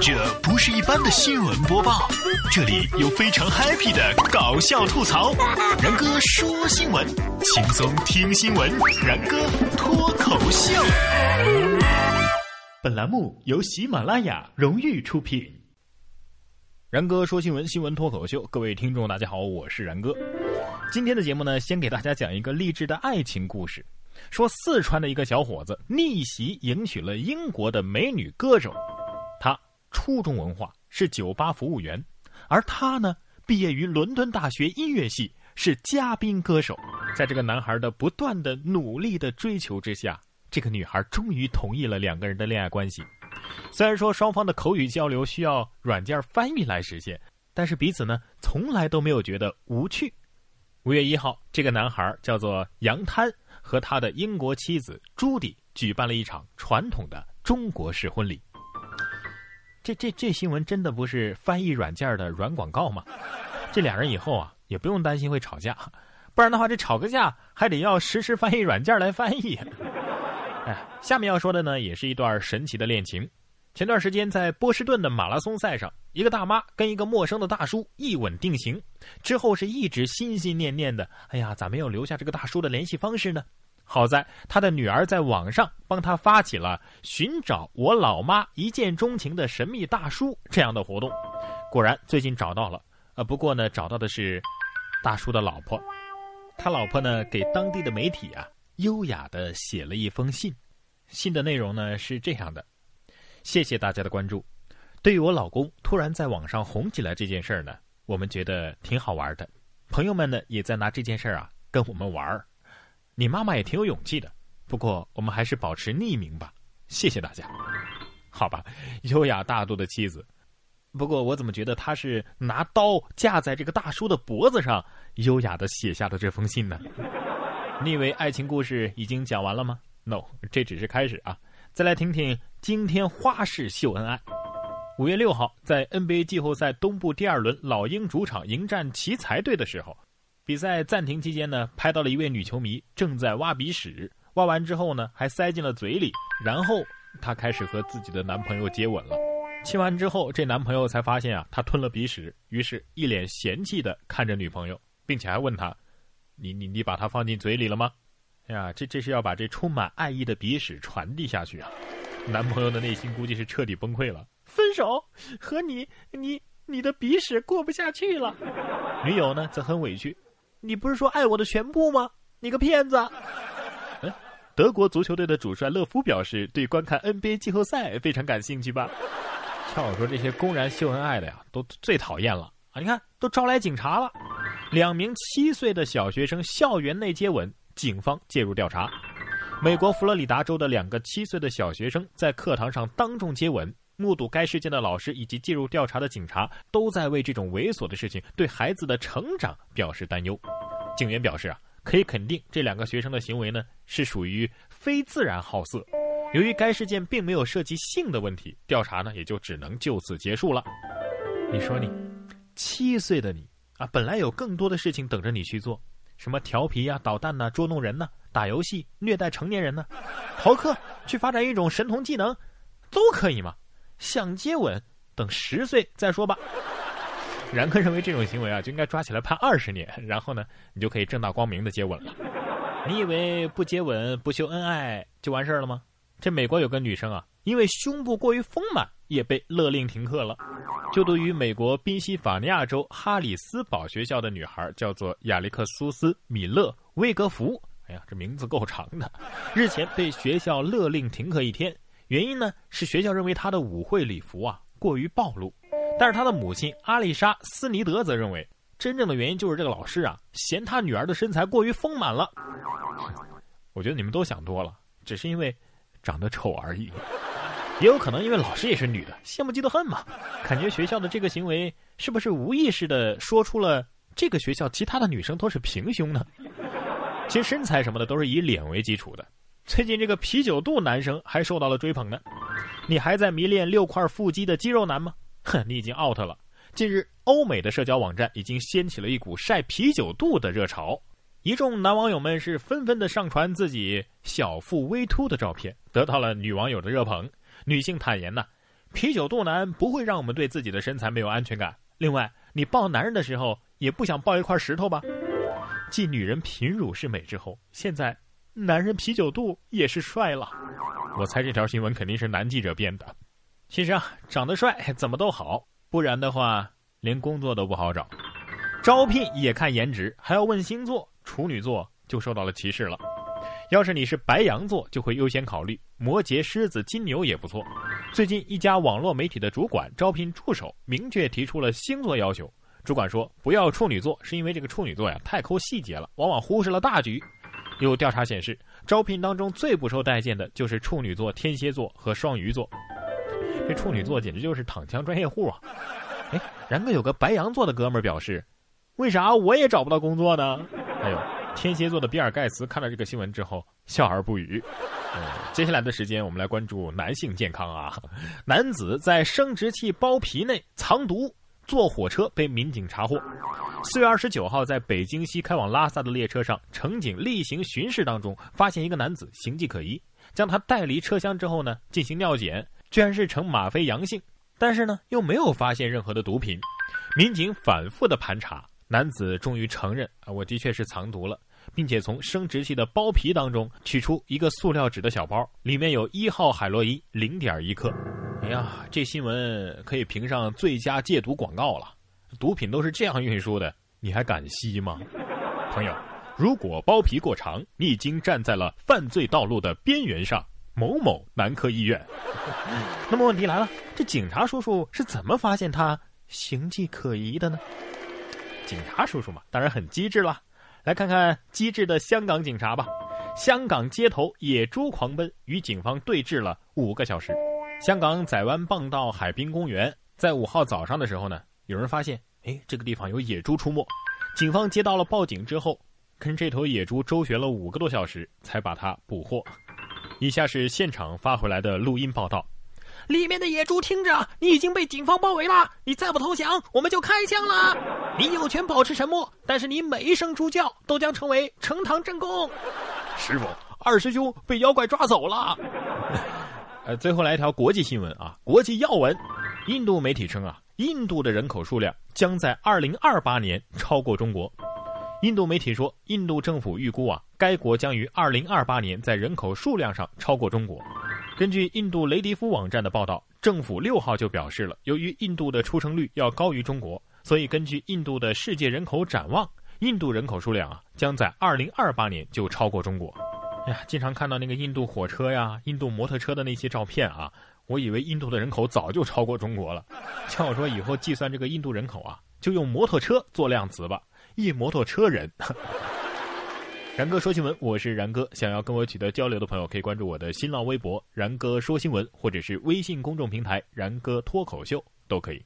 这不是一般的新闻播报，这里有非常 happy 的搞笑吐槽。然哥说新闻，轻松听新闻。然哥脱口秀。本栏目由喜马拉雅荣誉出品。然哥说新闻，新闻脱口秀。各位听众，大家好，我是然哥。今天的节目呢，先给大家讲一个励志的爱情故事。说四川的一个小伙子逆袭迎娶了英国的美女歌手，初中文化，是酒吧服务员，而他呢，毕业于伦敦大学音乐系，是嘉宾歌手。在这个男孩的不断的努力的追求之下，这个女孩终于同意了两个人的恋爱关系。虽然说双方的口语交流需要软件翻译来实现，但是彼此呢，从来都没有觉得无趣。五月一号，这个男孩叫做杨滩。和他的英国妻子朱迪举办了一场传统的中国式婚礼。这这这新闻真的不是翻译软件的软广告吗？这俩人以后啊也不用担心会吵架，不然的话这吵个架还得要实时翻译软件来翻译。哎，下面要说的呢也是一段神奇的恋情。前段时间在波士顿的马拉松赛上，一个大妈跟一个陌生的大叔一吻定情，之后是一直心心念念的。哎呀，咋没有留下这个大叔的联系方式呢？好在他的女儿在网上帮他发起了寻找我老妈一见钟情的神秘大叔这样的活动，果然最近找到了。呃，不过呢，找到的是大叔的老婆。他老婆呢给当地的媒体啊优雅的写了一封信，信的内容呢是这样的。谢谢大家的关注。对于我老公突然在网上红起来这件事儿呢，我们觉得挺好玩的。朋友们呢也在拿这件事儿啊跟我们玩儿。你妈妈也挺有勇气的，不过我们还是保持匿名吧。谢谢大家。好吧，优雅大度的妻子。不过我怎么觉得她是拿刀架在这个大叔的脖子上，优雅的写下的这封信呢？你以为爱情故事已经讲完了吗？No，这只是开始啊。再来听听今天花式秀恩爱。五月六号，在 NBA 季后赛东部第二轮，老鹰主场迎战奇才队的时候，比赛暂停期间呢，拍到了一位女球迷正在挖鼻屎，挖完之后呢，还塞进了嘴里，然后她开始和自己的男朋友接吻了。亲完之后，这男朋友才发现啊，他吞了鼻屎，于是一脸嫌弃的看着女朋友，并且还问他：“你你你把它放进嘴里了吗？”哎呀，这这是要把这充满爱意的鼻屎传递下去啊！男朋友的内心估计是彻底崩溃了，分手，和你你你的鼻屎过不下去了。女友呢则很委屈，你不是说爱我的全部吗？你个骗子！嗯，德国足球队的主帅勒夫表示对观看 NBA 季后赛非常感兴趣吧？像我说这些公然秀恩爱的呀，都最讨厌了啊！你看都招来警察了，两名七岁的小学生校园内接吻。警方介入调查。美国佛罗里达州的两个七岁的小学生在课堂上当众接吻，目睹该事件的老师以及介入调查的警察都在为这种猥琐的事情对孩子的成长表示担忧。警员表示啊，可以肯定这两个学生的行为呢是属于非自然好色。由于该事件并没有涉及性的问题，调查呢也就只能就此结束了。你说你七岁的你啊，本来有更多的事情等着你去做。什么调皮呀、捣蛋呐、捉弄人呐、打游戏、虐待成年人呢、逃课、去发展一种神童技能，都可以吗？想接吻，等十岁再说吧。然哥认为这种行为啊，就应该抓起来判二十年，然后呢，你就可以正大光明的接吻了。你以为不接吻、不秀恩爱就完事儿了吗？这美国有个女生啊，因为胸部过于丰满，也被勒令停课了。就读于美国宾夕法尼亚州哈里斯堡学校的女孩叫做亚历克苏斯·米勒·威格福。哎呀，这名字够长的。日前被学校勒令停课一天，原因呢是学校认为她的舞会礼服啊过于暴露。但是她的母亲阿丽莎·斯尼德则认为，真正的原因就是这个老师啊嫌她女儿的身材过于丰满了。我觉得你们都想多了，只是因为长得丑而已。也有可能因为老师也是女的，羡慕嫉妒恨嘛？感觉学校的这个行为是不是无意识的说出了这个学校其他的女生都是平胸呢？其实身材什么的都是以脸为基础的。最近这个啤酒肚男生还受到了追捧呢。你还在迷恋六块腹肌的肌肉男吗？哼，你已经 out 了。近日，欧美的社交网站已经掀起了一股晒啤酒肚的热潮，一众男网友们是纷纷的上传自己小腹微凸的照片，得到了女网友的热捧。女性坦言呢，啤酒肚男不会让我们对自己的身材没有安全感。另外，你抱男人的时候也不想抱一块石头吧？继女人贫乳是美之后，现在男人啤酒肚也是帅了。我猜这条新闻肯定是男记者编的。其实啊，长得帅怎么都好，不然的话连工作都不好找。招聘也看颜值，还要问星座，处女座就受到了歧视了。要是你是白羊座，就会优先考虑摩羯、狮子、金牛也不错。最近一家网络媒体的主管招聘助手，明确提出了星座要求。主管说不要处女座，是因为这个处女座呀太抠细节了，往往忽视了大局。有调查显示，招聘当中最不受待见的就是处女座、天蝎座和双鱼座。这处女座简直就是躺枪专业户啊！哎，然哥有个白羊座的哥们儿表示，为啥我也找不到工作呢？还有。天蝎座的比尔盖茨看到这个新闻之后笑而不语。接下来的时间我们来关注男性健康啊。男子在生殖器包皮内藏毒，坐火车被民警查获。四月二十九号，在北京西开往拉萨的列车上，乘警例行巡视当中发现一个男子形迹可疑，将他带离车厢之后呢，进行尿检，居然是呈吗啡阳性，但是呢又没有发现任何的毒品。民警反复的盘查，男子终于承认啊，我的确是藏毒了。并且从生殖器的包皮当中取出一个塑料纸的小包，里面有一号海洛因零点一克。哎呀，这新闻可以评上最佳戒毒广告了。毒品都是这样运输的，你还敢吸吗？朋友，如果包皮过长，你已经站在了犯罪道路的边缘上。某某男科医院。那么问题来了，这警察叔叔是怎么发现他形迹可疑的呢？警察叔叔嘛，当然很机智了。来看看机智的香港警察吧。香港街头野猪狂奔，与警方对峙了五个小时。香港仔湾傍道海滨公园，在五号早上的时候呢，有人发现，哎，这个地方有野猪出没。警方接到了报警之后，跟这头野猪周旋了五个多小时，才把它捕获。以下是现场发回来的录音报道。里面的野猪听着，你已经被警方包围了，你再不投降，我们就开枪了。你有权保持沉默，但是你每一声猪叫都将成为呈堂证供。师傅，二师兄被妖怪抓走了。呃，最后来一条国际新闻啊，国际要闻。印度媒体称啊，印度的人口数量将在二零二八年超过中国。印度媒体说，印度政府预估啊，该国将于二零二八年在人口数量上超过中国。根据印度雷迪夫网站的报道，政府六号就表示了，由于印度的出生率要高于中国，所以根据印度的世界人口展望，印度人口数量啊将在二零二八年就超过中国。呀，经常看到那个印度火车呀、印度摩托车的那些照片啊，我以为印度的人口早就超过中国了。像我说以后计算这个印度人口啊，就用摩托车做量词吧，一摩托车人。然哥说新闻，我是然哥。想要跟我取得交流的朋友，可以关注我的新浪微博“然哥说新闻”，或者是微信公众平台“然哥脱口秀”，都可以。